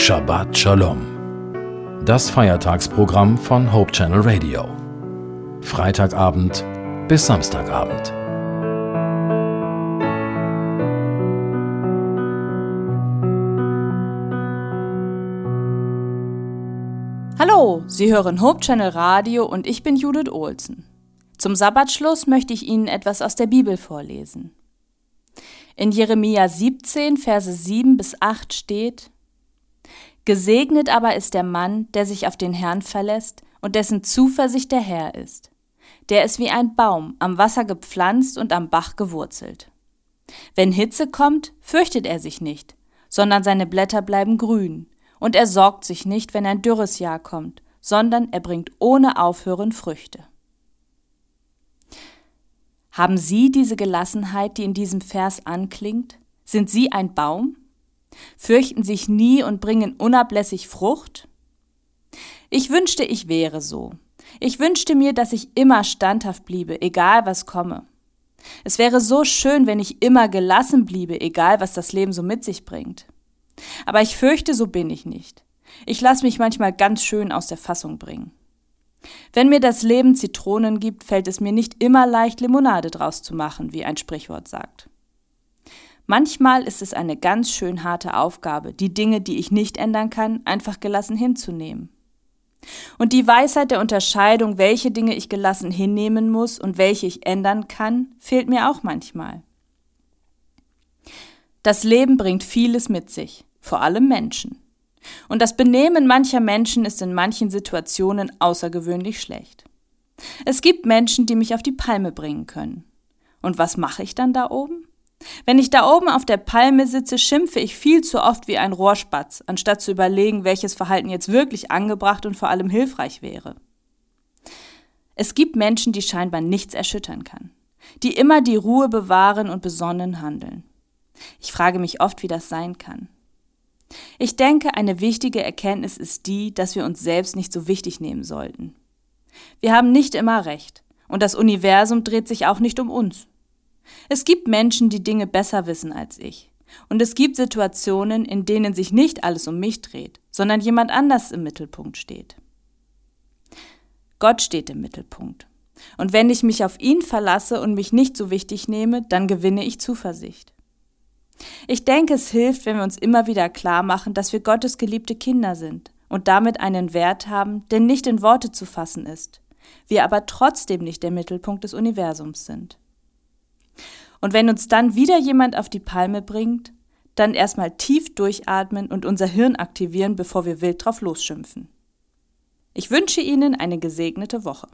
Shabbat Shalom. Das Feiertagsprogramm von Hope Channel Radio. Freitagabend bis Samstagabend. Hallo, Sie hören Hope Channel Radio und ich bin Judith Olsen. Zum Sabbatschluss möchte ich Ihnen etwas aus der Bibel vorlesen. In Jeremia 17, Verse 7 bis 8 steht: Gesegnet aber ist der Mann, der sich auf den Herrn verlässt und dessen Zuversicht der Herr ist. Der ist wie ein Baum, am Wasser gepflanzt und am Bach gewurzelt. Wenn Hitze kommt, fürchtet er sich nicht, sondern seine Blätter bleiben grün, und er sorgt sich nicht, wenn ein dürres Jahr kommt, sondern er bringt ohne Aufhören Früchte. Haben Sie diese Gelassenheit, die in diesem Vers anklingt? Sind Sie ein Baum? Fürchten sich nie und bringen unablässig Frucht? Ich wünschte, ich wäre so. Ich wünschte mir, dass ich immer standhaft bliebe, egal was komme. Es wäre so schön, wenn ich immer gelassen bliebe, egal was das Leben so mit sich bringt. Aber ich fürchte, so bin ich nicht. Ich lasse mich manchmal ganz schön aus der Fassung bringen. Wenn mir das Leben Zitronen gibt, fällt es mir nicht immer leicht, Limonade draus zu machen, wie ein Sprichwort sagt. Manchmal ist es eine ganz schön harte Aufgabe, die Dinge, die ich nicht ändern kann, einfach gelassen hinzunehmen. Und die Weisheit der Unterscheidung, welche Dinge ich gelassen hinnehmen muss und welche ich ändern kann, fehlt mir auch manchmal. Das Leben bringt vieles mit sich, vor allem Menschen. Und das Benehmen mancher Menschen ist in manchen Situationen außergewöhnlich schlecht. Es gibt Menschen, die mich auf die Palme bringen können. Und was mache ich dann da oben? Wenn ich da oben auf der Palme sitze, schimpfe ich viel zu oft wie ein Rohrspatz, anstatt zu überlegen, welches Verhalten jetzt wirklich angebracht und vor allem hilfreich wäre. Es gibt Menschen, die scheinbar nichts erschüttern kann, die immer die Ruhe bewahren und besonnen handeln. Ich frage mich oft, wie das sein kann. Ich denke, eine wichtige Erkenntnis ist die, dass wir uns selbst nicht so wichtig nehmen sollten. Wir haben nicht immer recht, und das Universum dreht sich auch nicht um uns. Es gibt Menschen, die Dinge besser wissen als ich, und es gibt Situationen, in denen sich nicht alles um mich dreht, sondern jemand anders im Mittelpunkt steht. Gott steht im Mittelpunkt. Und wenn ich mich auf ihn verlasse und mich nicht so wichtig nehme, dann gewinne ich Zuversicht. Ich denke, es hilft, wenn wir uns immer wieder klar machen, dass wir Gottes geliebte Kinder sind und damit einen Wert haben, der nicht in Worte zu fassen ist, wir aber trotzdem nicht der Mittelpunkt des Universums sind. Und wenn uns dann wieder jemand auf die Palme bringt, dann erstmal tief durchatmen und unser Hirn aktivieren, bevor wir wild drauf losschimpfen. Ich wünsche Ihnen eine gesegnete Woche.